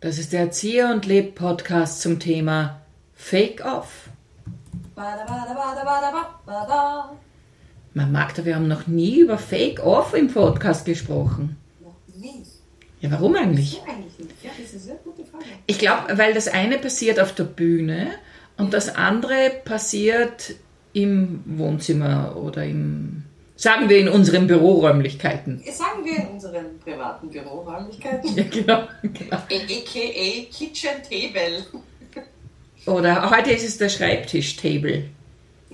Das ist der Erzieher und Leb Podcast zum Thema Fake Off. Man mag da, wir haben noch nie über Fake Off im Podcast gesprochen. Noch nie. Ja, warum eigentlich? Ich glaube, weil das eine passiert auf der Bühne und das andere passiert im Wohnzimmer oder im, sagen wir, in unseren Büroräumlichkeiten. Sagen wir in unseren privaten Büroräumlichkeiten. Ja, genau. genau. A.k.a. Kitchen Table. Oder heute ist es der Schreibtisch-Table.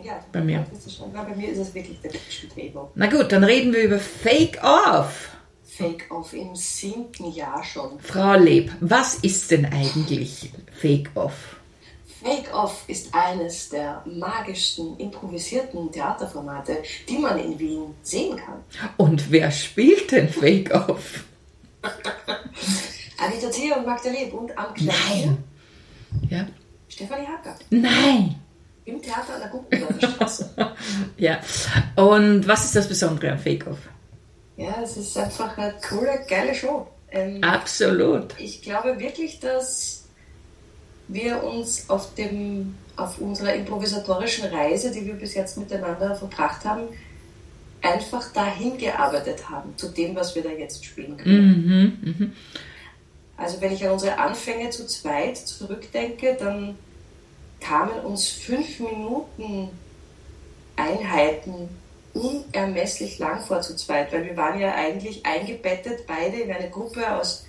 Ja, Bei mir. Na, bei mir ist es wirklich der Kitchen Table. Na gut, dann reden wir über Fake Off. Fake Off im siebten Jahr schon. Frau Leb, was ist denn eigentlich Fake Off? Fake Off ist eines der magischsten improvisierten Theaterformate, die man in Wien sehen kann. Und wer spielt denn Fake Off? Anita Thea und Magda Leb und am Klavier Nein. Ja? Stefanie Hacker Nein. im Theater an der Guckendorfer Straße. Ja. Und was ist das Besondere an Fake Off? Ja, es ist einfach eine coole, geile Show. Ähm, Absolut. Ich glaube wirklich, dass wir uns auf, dem, auf unserer improvisatorischen Reise, die wir bis jetzt miteinander verbracht haben, einfach dahin gearbeitet haben, zu dem, was wir da jetzt spielen können. Mhm, mhm. Also wenn ich an unsere Anfänge zu zweit zurückdenke, dann kamen uns fünf Minuten Einheiten unermesslich lang vor zu zweit, weil wir waren ja eigentlich eingebettet, beide in eine Gruppe aus,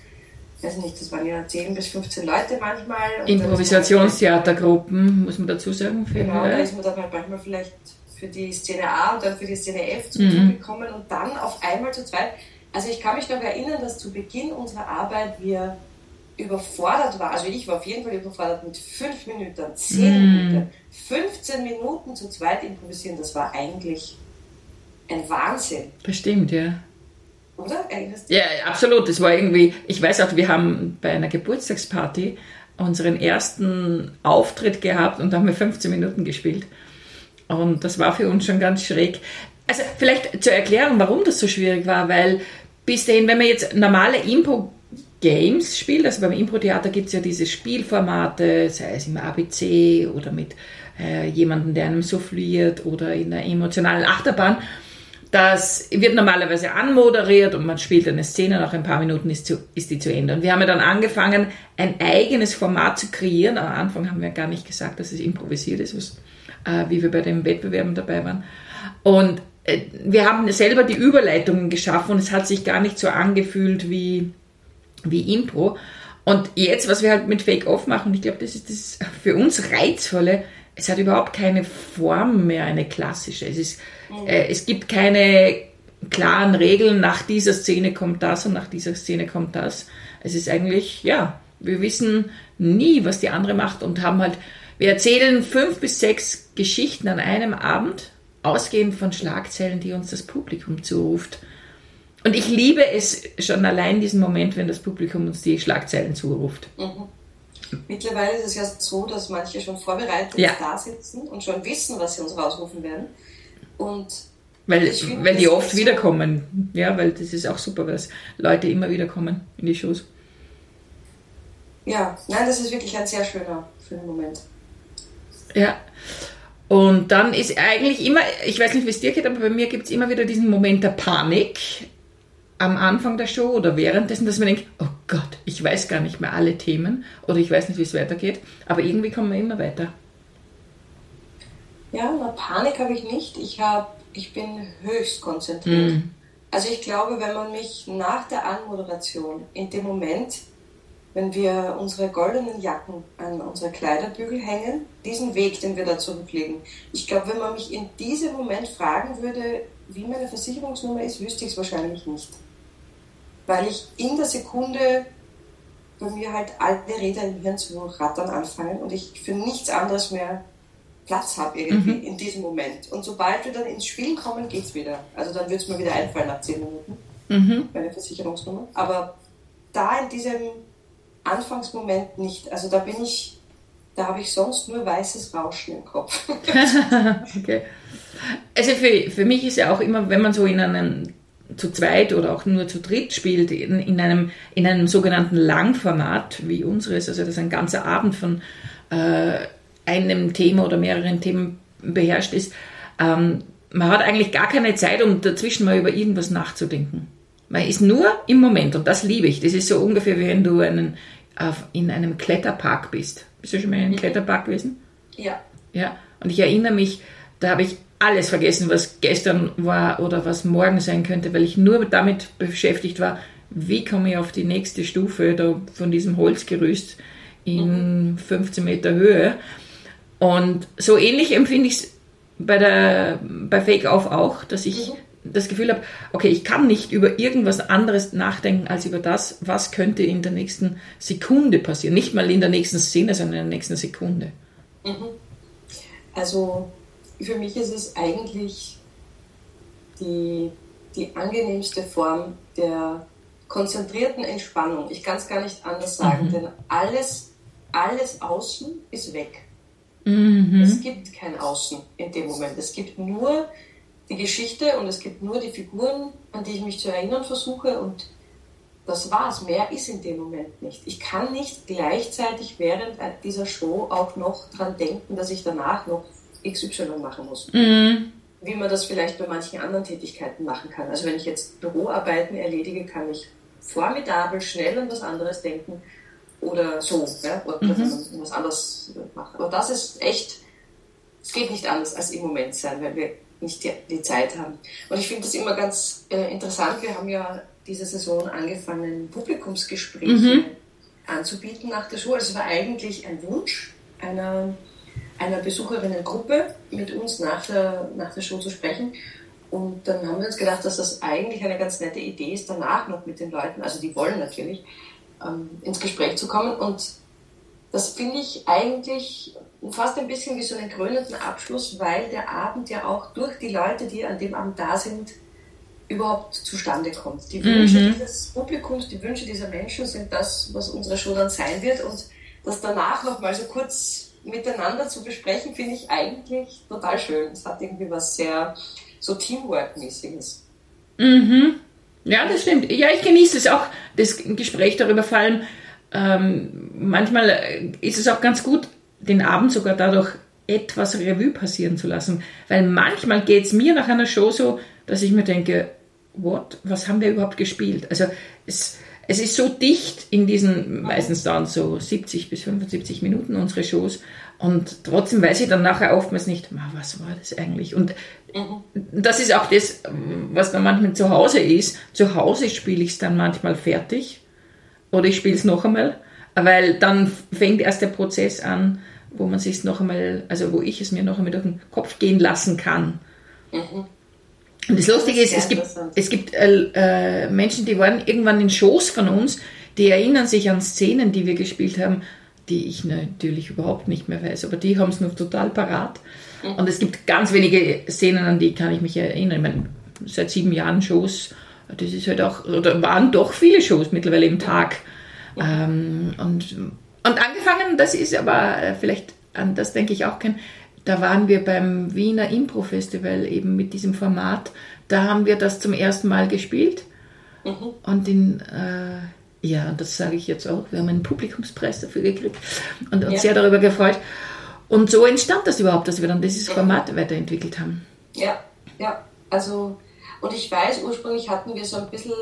weiß nicht, das waren ja 10 bis 15 Leute manchmal. Improvisationstheatergruppen, muss man dazu sagen. Genau, da ist man dann halt manchmal vielleicht für die Szene A und dann für die Szene F zum Zug gekommen und dann auf einmal zu zweit. Also ich kann mich noch erinnern, dass zu Beginn unserer Arbeit wir überfordert waren. Also ich war auf jeden Fall überfordert mit fünf Minuten, zehn Minuten, 15 Minuten zu zweit improvisieren. Das war eigentlich ein Wahnsinn, Bestimmt, ja. Oder? Ja, absolut. Das war irgendwie, ich weiß auch, wir haben bei einer Geburtstagsparty unseren ersten Auftritt gehabt und da haben wir 15 Minuten gespielt. Und das war für uns schon ganz schräg. Also vielleicht zur Erklärung, warum das so schwierig war, weil bis dahin, wenn man jetzt normale Impro-Games spielt, also beim Impro-Theater gibt es ja diese Spielformate, sei es im ABC oder mit äh, jemandem, der einem souffliert oder in einer emotionalen Achterbahn. Das wird normalerweise anmoderiert und man spielt eine Szene, nach ein paar Minuten ist, zu, ist die zu Ende. Und wir haben ja dann angefangen, ein eigenes Format zu kreieren. Am Anfang haben wir gar nicht gesagt, dass es improvisiert ist, was, äh, wie wir bei den Wettbewerben dabei waren. Und äh, wir haben selber die Überleitungen geschaffen und es hat sich gar nicht so angefühlt wie, wie Impro. Und jetzt, was wir halt mit Fake Off machen, ich glaube, das ist das für uns Reizvolle, es hat überhaupt keine Form mehr, eine klassische. Es, ist, äh, es gibt keine klaren Regeln, nach dieser Szene kommt das und nach dieser Szene kommt das. Es ist eigentlich, ja, wir wissen nie, was die andere macht und haben halt, wir erzählen fünf bis sechs Geschichten an einem Abend, ausgehend von Schlagzeilen, die uns das Publikum zuruft. Und ich liebe es schon allein diesen Moment, wenn das Publikum uns die Schlagzeilen zuruft. Mittlerweile ist es ja so, dass manche schon vorbereitet Ja. da sitzen und schon wissen, was sie uns rausrufen werden. Und Weil, Ich finde, weil die oft wiederkommen. Ja, weil das ist auch super, weil Leute immer wieder kommen in die Shows. ja, nein, das ist wirklich ein sehr schöner, schöner Moment. Ja. Und dann ist eigentlich immer, ich weiß nicht, wie es dir geht, aber bei mir gibt es immer wieder diesen Moment der Panik am Anfang der Show oder währenddessen, dass man denkt, oh Gott, ich weiß gar nicht mehr alle Themen oder ich weiß nicht, wie es weitergeht, aber irgendwie kommen wir immer weiter. Ja, na, Panik habe ich nicht. Ich, hab, ich bin höchst konzentriert. Also ich glaube, wenn man mich nach der Anmoderation, in dem Moment, wenn wir unsere goldenen Jacken an unsere Kleiderbügel hängen, diesen Weg, den wir da zurücklegen, ich glaube, wenn man mich in diesem Moment fragen würde, wie meine Versicherungsnummer ist, wüsste ich es wahrscheinlich nicht. Weil ich in der Sekunde bei mir halt alle Räder im Hirn zu rattern anfangen und ich für nichts anderes mehr Platz habe irgendwie in diesem Moment. Und sobald wir dann ins Spielen kommen, geht's wieder. Also dann wird es mir wieder einfallen nach zehn Minuten, meine Versicherungsnummer. Aber da in diesem Anfangsmoment nicht. Also da bin ich, da habe ich sonst nur weißes Rauschen im Kopf. Okay. Also für, für mich ist ja auch immer, wenn man so in einem zu zweit oder auch nur zu dritt spielt, in, in, einem, in einem sogenannten Langformat wie unseres, also dass ein ganzer Abend von äh, einem Thema oder mehreren Themen beherrscht ist, ähm, man hat eigentlich gar keine Zeit, um dazwischen mal über irgendwas nachzudenken. Man ist nur im Moment und das liebe ich. Das ist so ungefähr, wie wenn du einen, in einem Kletterpark bist. Bist du schon mal in einem mhm. Kletterpark gewesen? Ja. Ja, und ich erinnere mich, da habe ich alles vergessen, was gestern war oder was morgen sein könnte, weil ich nur damit beschäftigt war, wie komme ich auf die nächste Stufe da von diesem Holzgerüst in 15 mhm. Meter Höhe. Und so ähnlich empfinde ich es bei, der, bei Fake Off auch, dass ich mhm. das Gefühl habe, okay, ich kann nicht über irgendwas anderes nachdenken als über das, was könnte in der nächsten Sekunde passieren. Nicht mal in der nächsten Szene, sondern in der nächsten Sekunde. Mhm. Also für mich ist es eigentlich die, die angenehmste Form der konzentrierten Entspannung. Ich kann es gar nicht anders sagen, mhm. denn alles, alles außen ist weg. Mhm. Es gibt kein Außen in dem Moment. Es gibt nur die Geschichte und es gibt nur die Figuren, an die ich mich zu erinnern versuche und das war's. Mehr ist in dem Moment nicht. Ich kann nicht gleichzeitig während dieser Show auch noch dran denken, dass ich danach noch XY machen muss. Mhm. Wie man das vielleicht bei manchen anderen Tätigkeiten machen kann. Also wenn ich jetzt Büroarbeiten erledige, kann ich formidabel schnell an was anderes denken oder so, ja? oder mhm. was anderes machen. Aber das ist echt, es geht nicht anders als im Moment sein, weil wir nicht die, die Zeit haben. Und ich finde das immer ganz äh, interessant. Wir haben ja diese Saison angefangen, Publikumsgespräche mhm. anzubieten nach der Schule. Also es war eigentlich ein Wunsch einer, einer Besucherinnengruppe, mit uns nach der, nach der Show zu sprechen. Und dann haben wir uns gedacht, dass das eigentlich eine ganz nette Idee ist, danach noch mit den Leuten, also die wollen natürlich, ähm, ins Gespräch zu kommen. Und das finde ich eigentlich fast ein bisschen wie so einen krönenden Abschluss, weil der Abend ja auch durch die Leute, die an dem Abend da sind, überhaupt zustande kommt. Die Wünsche mhm. dieses Publikums, die Wünsche dieser Menschen sind das, was unsere Show dann sein wird. Und das danach nochmal so kurz miteinander zu besprechen, finde ich eigentlich total schön. Es hat irgendwie was sehr so Teamwork-mäßiges. Mhm. Ja, das stimmt. Ja, ich genieße es auch, das Gespräch darüber, vor allem ähm, manchmal ist es auch ganz gut, den Abend sogar dadurch etwas Revue passieren zu lassen. Weil manchmal geht es mir nach einer Show so, dass ich mir denke, what, was haben wir überhaupt gespielt? Also es, es ist so dicht in diesen, meistens dann so 70 bis 75 Minuten unsere Shows und trotzdem weiß ich dann nachher oftmals nicht, was war das eigentlich? Und das ist auch das, was dann manchmal zu Hause ist. Zu Hause spiele ich es dann manchmal fertig oder ich spiele es noch einmal, weil dann fängt erst der Prozess an, wo man sich noch einmal, also wo ich es mir noch einmal durch den Kopf gehen lassen kann. Mhm. Und das Lustige ist, es gibt, es gibt äh, äh, Menschen, die waren irgendwann in Shows von uns, die erinnern sich an Szenen, die wir gespielt haben, die ich natürlich überhaupt nicht mehr weiß, aber die haben es noch total parat. Mhm. Und es gibt ganz wenige Szenen, an die kann ich mich erinnern. Ich meine, seit sieben Jahren Shows, das ist halt auch, oder waren doch viele Shows mittlerweile im Tag. Mhm. Ähm, und, und angefangen, das ist aber äh, vielleicht, an das denke ich auch kein, da waren wir beim Wiener Impro-Festival eben mit diesem Format. Da haben wir das zum ersten Mal gespielt. Mhm. Und in, äh, ja, das sage ich jetzt auch, wir haben einen Publikumspreis dafür gekriegt und uns ja. sehr darüber gefreut. Und so entstand das überhaupt, dass wir dann dieses Format weiterentwickelt haben. Ja, ja, also, und ich weiß, ursprünglich hatten wir so ein bisschen,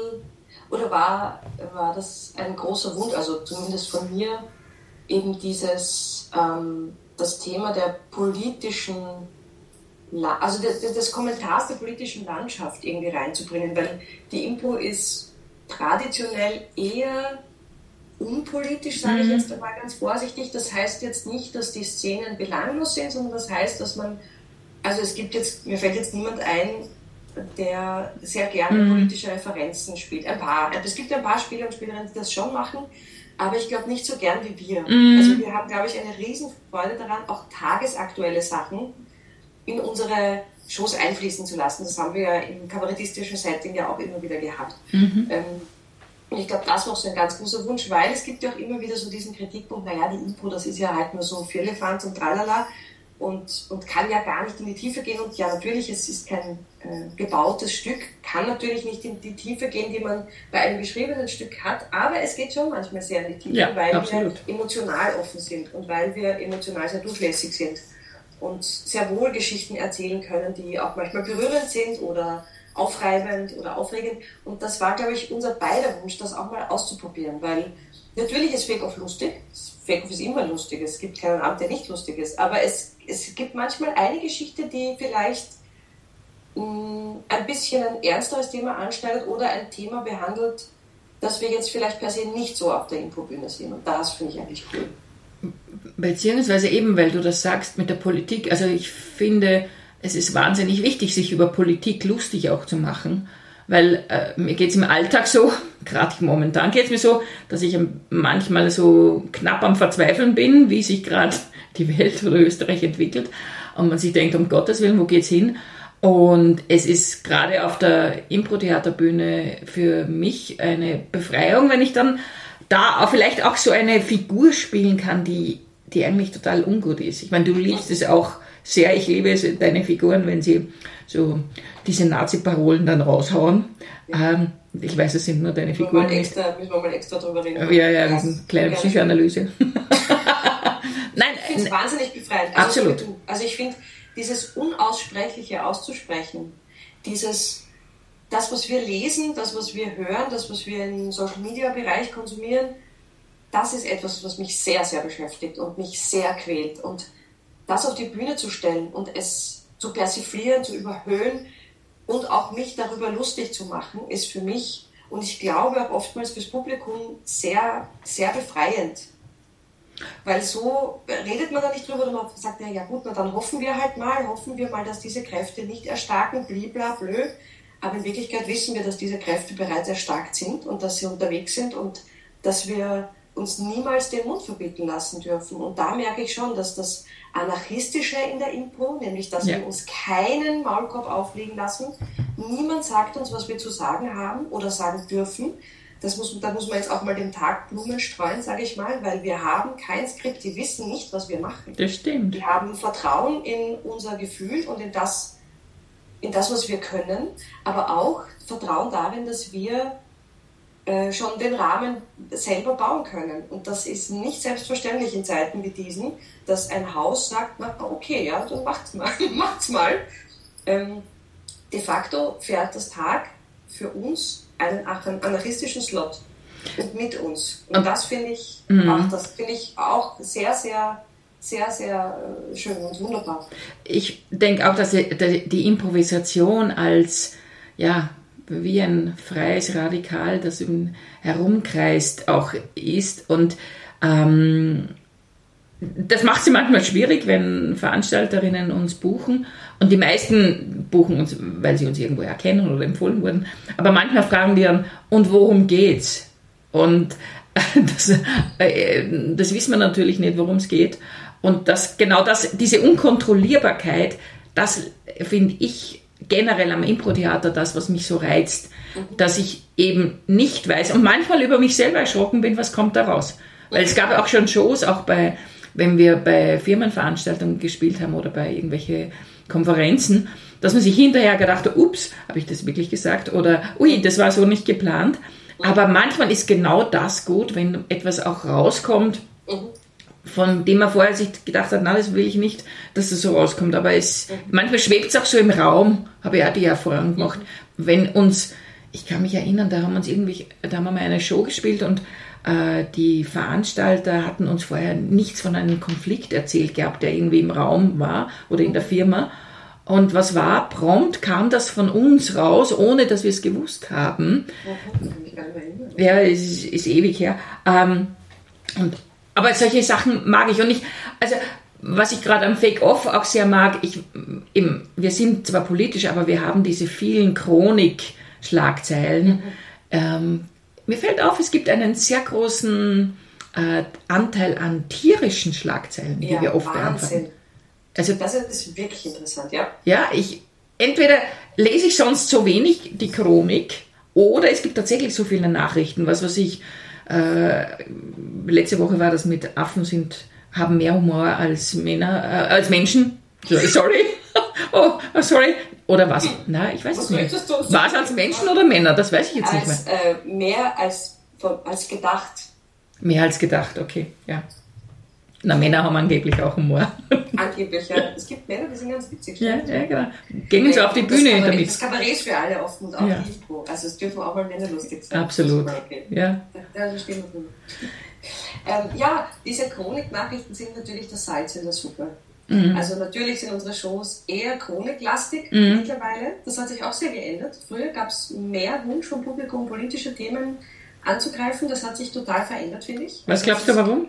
oder war, war das ein großer Wunsch, also zumindest von mir, eben dieses, ähm, das Thema der politischen, also des, des Kommentars der politischen Landschaft irgendwie reinzubringen, weil die Impo ist traditionell eher unpolitisch, sage ich mhm. jetzt einmal ganz vorsichtig. Das heißt jetzt nicht, dass die Szenen belanglos sind, sondern das heißt, dass man, also es gibt jetzt, mir fällt jetzt niemand ein, der sehr gerne mhm. politische Referenzen spielt. Ein paar. Es gibt ein paar Spieler und Spielerinnen, die das schon machen, aber ich glaube nicht so gern wie wir. Mhm. Also wir haben, glaube ich, eine Riesenfreude daran, auch tagesaktuelle Sachen in unsere Shows einfließen zu lassen. Das haben wir ja im kabarettistischen Setting ja auch immer wieder gehabt. Mhm. Ähm, und ich glaube, das war so ein ganz großer Wunsch, weil es gibt ja auch immer wieder so diesen Kritikpunkt, naja, die Impro, das ist ja halt nur so Firlefanz und tralala. Und, und kann ja gar nicht in die Tiefe gehen. Und ja, natürlich, es ist kein äh, gebautes Stück, kann natürlich nicht in die Tiefe gehen, die man bei einem geschriebenen Stück hat, aber es geht schon manchmal sehr in die Tiefe, ja, weil absolut. wir emotional offen sind und weil wir emotional sehr durchlässig sind und sehr wohl Geschichten erzählen können, die auch manchmal berührend sind oder aufreibend oder aufregend. Und das war, glaube ich, unser beider Wunsch, das auch mal auszuprobieren, weil natürlich ist Fake-Off lustig. Fake-Off ist immer lustig. Es gibt keinen Abend, der nicht lustig ist. Aber es, es gibt manchmal eine Geschichte, die vielleicht mh, mm, ein bisschen ein ernsteres Thema anschneidet oder ein Thema behandelt, das wir jetzt vielleicht per se nicht so auf der Infobühne sehen. Und das finde ich eigentlich cool. Beziehungsweise eben, weil du das sagst mit der Politik. Also ich finde, es ist wahnsinnig wichtig, sich über Politik lustig auch zu machen, weil äh, mir geht es im Alltag so, gerade momentan geht es mir so, dass ich manchmal so knapp am Verzweifeln bin, wie sich gerade die Welt oder Österreich entwickelt und man sich denkt, um Gottes Willen, wo geht's hin? Und es ist gerade auf der Impro-Theaterbühne für mich eine Befreiung, wenn ich dann da vielleicht auch so eine Figur spielen kann, die, die eigentlich total ungut ist. Ich meine, du liebst es auch sehr. Ich liebe es, deine Figuren, wenn sie so diese Nazi-Parolen dann raushauen. Ja. Ähm, ich weiß, es sind nur deine müssen Figuren. Wir extra, müssen wir mal extra drüber reden. Ja, ja, das ist eine kleine Psychoanalyse. Nein, ich finde es wahnsinnig befreiend. Also absolut. Also ich finde, dieses Unaussprechliche auszusprechen, dieses, das, was wir lesen, das, was wir hören, das, was wir im Social-Media-Bereich konsumieren, das ist etwas, was mich sehr, sehr beschäftigt und mich sehr quält. Und das auf die Bühne zu stellen und es zu persiflieren, zu überhöhen und auch mich darüber lustig zu machen, ist für mich und ich glaube auch oftmals fürs Publikum sehr, sehr befreiend. Weil so redet man da nicht drüber man sagt, ja, ja gut, na dann hoffen wir halt mal, hoffen wir mal, dass diese Kräfte nicht erstarken, bliblablö. Aber in Wirklichkeit wissen wir, dass diese Kräfte bereits erstarkt sind und dass sie unterwegs sind und dass wir uns niemals den Mund verbieten lassen dürfen. Und da merke ich schon, dass das Anarchistische in der Impro, nämlich dass ja. wir uns keinen Maulkorb auflegen lassen, niemand sagt uns, was wir zu sagen haben oder sagen dürfen. Das muss, da muss man jetzt auch mal den Tag Blumen streuen, sage ich mal, weil wir haben kein Skript, die wissen nicht, was wir machen. Das stimmt. Wir haben Vertrauen in unser Gefühl und in das, in das, was wir können, aber auch Vertrauen darin, dass wir äh, schon den Rahmen selber bauen können. Und das ist nicht selbstverständlich in Zeiten wie diesen, dass ein Haus sagt, na okay, ja, dann macht's mal, macht's mal. Ähm, de facto fährt das Tag für uns einen anarchistischen Slot und mit uns. Und das finde ich, mhm. auch, das finde ich auch sehr, sehr sehr, sehr äh, schön und wunderbar. Ich denke auch, dass die Improvisation als ja, wie ein freies Radikal, das herumkreist, auch ist. Und ähm, das macht sie manchmal schwierig, wenn Veranstalterinnen uns buchen. Und die meisten buchen uns, weil sie uns irgendwo erkennen oder empfohlen wurden. Aber manchmal fragen die dann, und worum geht's? Und das, äh, das wissen wir natürlich nicht, worum es geht. Und das, genau das, diese Unkontrollierbarkeit, das finde ich generell am Impro-Theater das, was mich so reizt, mhm. dass ich eben nicht weiß und manchmal über mich selber erschrocken bin, was kommt da raus. Weil es gab auch schon Shows, auch bei, wenn wir bei Firmenveranstaltungen gespielt haben oder bei irgendwelche Konferenzen, dass man sich hinterher gedacht hat, ups, habe ich das wirklich gesagt? Oder ui, das war so nicht geplant. Aber manchmal ist genau das gut, wenn etwas auch rauskommt, mhm von dem man vorher sich gedacht hat, na, das will ich nicht, dass das so rauskommt. Aber es, mhm. manchmal schwebt es auch so im Raum, habe ich auch die Erfahrung gemacht. Wenn uns, ich kann mich erinnern, da haben uns irgendwie, da haben wir mal eine Show gespielt und äh, die Veranstalter hatten uns vorher nichts von einem Konflikt erzählt gehabt, der irgendwie im Raum war oder in der Firma. Und was war? Prompt kam das von uns raus, ohne dass wir es gewusst haben. Ja, es ist, ist ewig her. Ähm, und aber solche Sachen mag ich. Und ich, also was ich gerade am Fake-Off auch sehr mag, ich, eben, wir sind zwar politisch, aber wir haben diese vielen Chronik-Schlagzeilen. Mhm. Ähm, mir fällt auf, es gibt einen sehr großen äh, Anteil an tierischen Schlagzeilen, die ja, wir oft beantworten. Also, das ist wirklich interessant, ja. Ja, ich, entweder lese ich sonst so wenig die Chronik oder es gibt tatsächlich so viele Nachrichten, was weiß ich, äh, letzte Woche war das mit Affen sind haben mehr Humor als Männer, äh, als Menschen. Sorry. oh, sorry. Oder was? Nein, ich weiß es nicht. Was als Menschen oder Männer? Das weiß ich jetzt als, nicht mehr. Äh, mehr als, als gedacht. Mehr als gedacht, okay, ja. Na, Männer haben angeblich auch Humor. Angeblich, ja. Es gibt Männer, die sind ganz witzig. Ja, ja, genau. Gehen sie auf die Bühne Kabarett, damit. Das Kabarett ist für alle offen und auch ja. Info. Also es dürfen auch mal Männer lustig sein. Absolut. Okay. Ja. Da, da stehen wir ähm, ja, diese Chroniknachrichten sind natürlich das Salz in der Suppe. Mhm. Also natürlich sind unsere Shows eher chroniklastig mhm. mittlerweile. Das hat sich auch sehr geändert. Früher gab es mehr Wunsch vom Publikum, politische Themen anzugreifen. Das hat sich total verändert, finde ich. Was glaubst du, warum?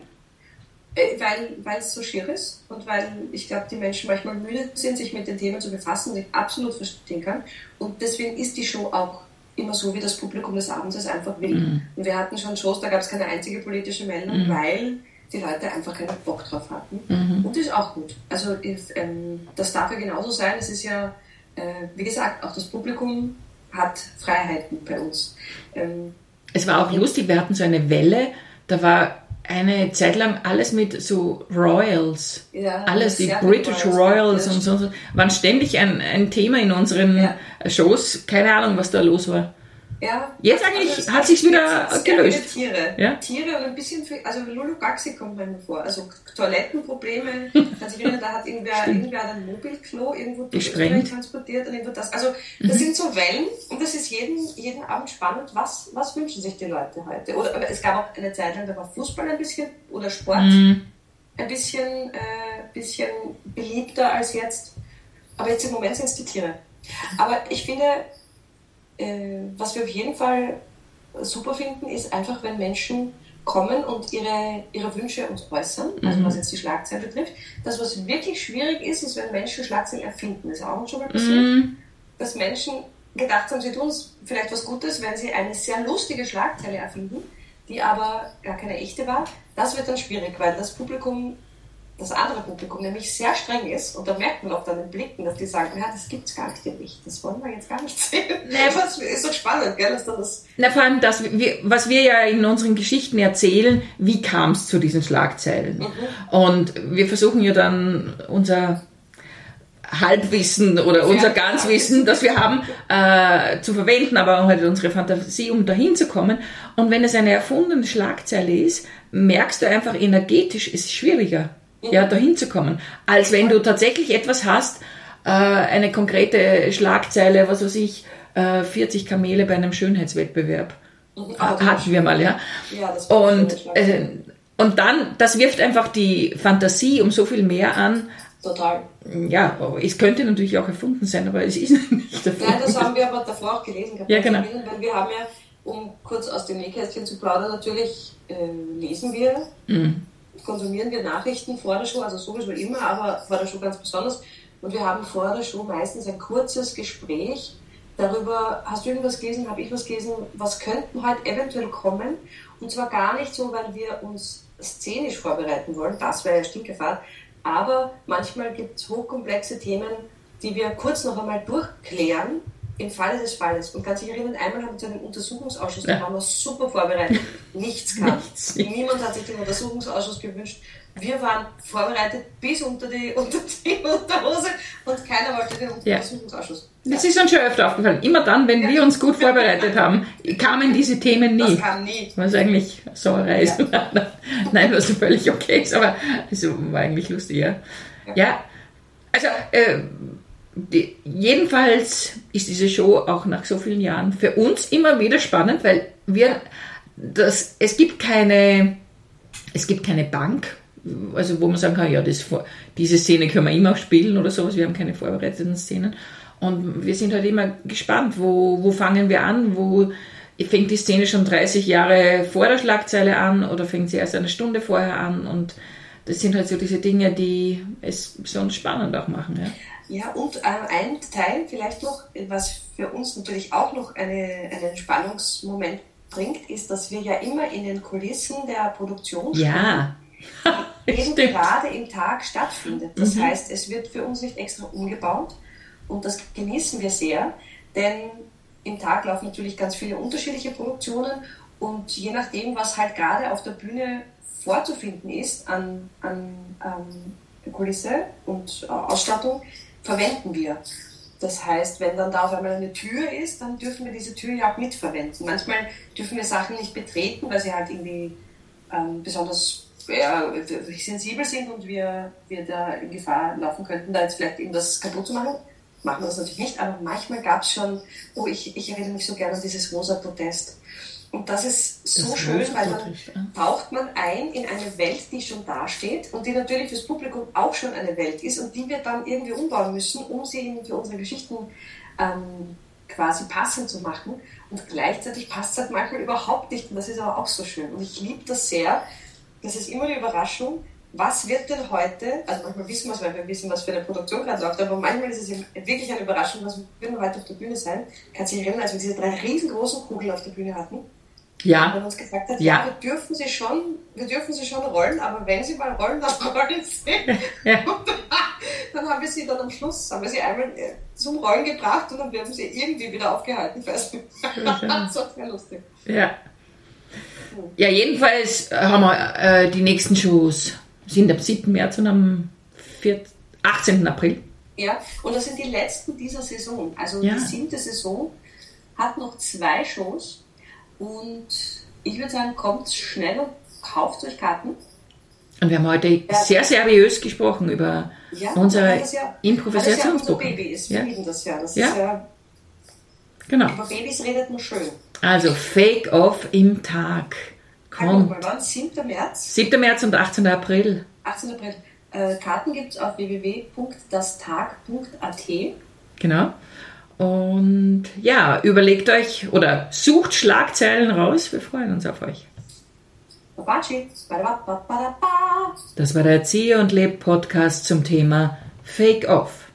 Äh, weil, weil es so schier ist und weil ich glaube, die Menschen manchmal müde sind, sich mit den Themen zu befassen, die ich absolut verstehen kann. Und deswegen ist die Show auch immer so, wie das Publikum des Abends es einfach will. Mhm. Und wir hatten schon Shows, da gab es keine einzige politische Meldung, mhm. weil die Leute einfach keinen Bock drauf hatten. Mhm. Und das ist auch gut. Also ähm, das darf ja genauso sein. Es ist ja, äh, wie gesagt, auch das Publikum hat Freiheiten bei uns. Ähm, es war auch lustig, wir hatten so eine Welle, da war eine Zeit lang alles mit so Royals. Ja, alles, die British Royals, Royals und so, waren ständig ein, ein Thema in unseren ja. Shows. Keine Ahnung, was da los war. Ja. Jetzt eigentlich also hat sich wieder gelöst. Tiere. Ja? Tiere und ein bisschen, für, also Lulu Gaxi kommt mir vor. Also Toilettenprobleme. kann sich erinnern, da hat irgendwer, irgendwer ein Mobilklo irgendwo transportiert und irgendwo das. Also das mhm. sind so Wellen und das ist jeden, jeden Abend spannend. Was, was wünschen sich die Leute heute? Oder aber es gab auch eine Zeit lang, da war Fußball ein bisschen oder Sport mhm. ein bisschen, äh, bisschen beliebter als jetzt. Aber jetzt im Moment sind es die Tiere. Aber ich finde, äh, was wir auf jeden Fall super finden, ist einfach, wenn Menschen kommen und ihre, ihre Wünsche uns äußern, also mhm. was jetzt die Schlagzeilen betrifft. Das, was wirklich schwierig ist, ist, wenn Menschen Schlagzeilen erfinden. Das ist auch schon mal passiert, mhm. dass Menschen gedacht haben, sie tun vielleicht was Gutes, wenn sie eine sehr lustige Schlagzeile erfinden, die aber gar keine echte war. Das wird dann schwierig, weil das Publikum das andere Publikum nämlich sehr streng ist und da merkt man auch dann den Blicken, dass die sagen, ja, das gibt's gar nicht in mich, das wollen wir jetzt gar nicht sehen. Nee, das ist doch spannend, gell, dass das... Na, vor allem, das, was wir ja in unseren Geschichten erzählen, wie kam es zu diesen Schlagzeilen? Mhm. Und wir versuchen ja dann unser Halbwissen oder unser ja, Ganzwissen, das wir haben, äh, zu verwenden, aber halt unsere Fantasie, um dahin zu kommen. Und wenn es eine erfundene Schlagzeile ist, merkst du einfach, energetisch ist es schwieriger ja, dahin zu kommen. Als wenn du tatsächlich etwas hast, äh, eine konkrete Schlagzeile, was weiß ich, äh, 40 Kamele bei einem Schönheitswettbewerb. Mhm. Hatten wir mal, ja. ja das und, äh, und dann, das wirft einfach die Fantasie um so viel mehr an. Total. Ja, es könnte natürlich auch erfunden sein, aber es ist nicht erfunden. Nein, das haben wir aber davor auch gelesen gehabt. Ja, genau. Weil wir haben ja, um kurz aus dem Nähkästchen zu plaudern, natürlich äh, lesen wir mhm konsumieren wir Nachrichten vor der Show, also sowieso immer, aber vor der Show ganz besonders. Und wir haben vor der Show meistens ein kurzes Gespräch darüber, hast du irgendwas gelesen, habe ich was gelesen, was könnten halt eventuell kommen. Und zwar gar nicht so, weil wir uns szenisch vorbereiten wollen, das wäre ja Stinkefahrt, aber manchmal gibt es hochkomplexe Themen, die wir kurz noch einmal durchklären im Falle des Falles, und kann sich erinnern, einmal haben wir zu einem Untersuchungsausschuss, ja. da waren wir super vorbereitet, nichts kam. Nichts. Niemand hat sich den Untersuchungsausschuss gewünscht. Wir waren vorbereitet bis unter die, unter die Unterhose und keiner wollte den Untersuchungsausschuss. Ja. Das ist uns schon öfter aufgefallen. Immer dann, wenn ja. wir uns gut vorbereitet haben, kamen diese Themen nie. Das kam nie. Was eigentlich Sauerei ist. Ja. Nein, was völlig okay ist, aber es war eigentlich lustig, ja. Ja, also äh, die, jedenfalls ist diese Show auch nach so vielen Jahren für uns immer wieder spannend, weil wir das, es gibt keine, es gibt keine Bank, also wo man sagen kann, ja, das, diese Szene können wir immer spielen oder sowas, wir haben keine vorbereiteten Szenen. Und wir sind halt immer gespannt, wo, wo fangen wir an, wo fängt die Szene schon 30 Jahre vor der Schlagzeile an oder fängt sie erst eine Stunde vorher an und das sind halt so diese Dinge, die es besonders spannend auch machen. Ja. Ja, und äh, ein Teil vielleicht noch, was für uns natürlich auch noch eine, einen Spannungsmoment bringt, ist, dass wir ja immer in den Kulissen der Produktion ja. eben gerade im Tag stattfindet. Das mhm. heißt, es wird für uns nicht extra umgebaut und das genießen wir sehr, denn im Tag laufen natürlich ganz viele unterschiedliche Produktionen Und je nachdem, was halt gerade auf der Bühne vorzufinden ist an, an ähm, Kulisse und äh, Ausstattung, verwenden wir. Das heißt, wenn dann da auf einmal eine Tür ist, dann dürfen wir diese Tür ja auch mitverwenden. Manchmal dürfen wir Sachen nicht betreten, weil sie halt irgendwie ähm, besonders ja, sensibel sind und wir, wir da in Gefahr laufen könnten, da jetzt vielleicht irgendwas kaputt zu machen. Machen wir das natürlich nicht, aber manchmal gab es schon, oh, ich, ich erinnere mich so gerne an dieses rosa Protest. Und das ist so das schön, weil dann taucht man ein in eine Welt, die schon dasteht und die natürlich fürs Publikum auch schon eine Welt ist und die wir dann irgendwie umbauen müssen, um sie für unsere Geschichten ähm, quasi passend zu machen. Und gleichzeitig passt es halt manchmal überhaupt nicht und das ist aber auch so schön. Und ich liebe das sehr. Das ist immer die Überraschung, was wird denn heute, also manchmal wissen wir es, weil wir wissen, was für eine Produktion gerade läuft, aber manchmal ist es wirklich eine Überraschung, was wird denn heute auf der Bühne sein. Kannst du dich erinnern, als wir diese drei riesengroßen Kugeln auf der Bühne hatten? Ja. Und uns gesagt hat, ja. ja, wir dürfen sie schon, wir dürfen sie schon rollen, aber wenn sie mal rollen, dann rollen sie. Ja. dann haben wir sie dann am Schluss, haben wir sie einmal äh, zum Rollen gebracht und dann werden sie irgendwie wieder aufgehalten das war sehr lustig. Ja. Ja, jedenfalls haben wir äh, die nächsten Shows sind am 7. März und am 4, 18. April. Ja, und das sind die letzten dieser Saison. Also ja. die siebte Saison hat noch zwei Shows und ich würde sagen, kommt schnell und kauft euch Karten. Und wir haben heute ja. sehr seriös gesprochen über ja, unsere ja, Improvisationsbuch. Ja, unser Baby ist. Lieben das ja. Das ja. Ist ja genau. Über Babys redet man schön. Also Fake Off im Tag. Kommt. Mal, wann? 7. März? 7. März und 18. April. 18. April. Äh, Karten gibt es auf www.dastag.at. Genau. Und ja, überlegt euch oder sucht Schlagzeilen raus. Wir freuen uns auf euch. Das war der Erzieher und Leb Podcast zum Thema Fake Off.